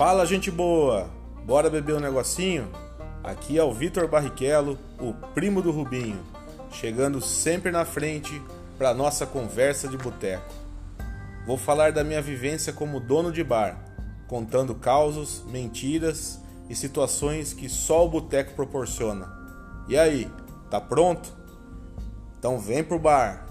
Fala, gente boa! Bora beber um negocinho? Aqui é o Vitor Barrichello, o primo do Rubinho, chegando sempre na frente para nossa conversa de boteco. Vou falar da minha vivência como dono de bar, contando causos, mentiras e situações que só o boteco proporciona. E aí, tá pronto? Então vem pro bar.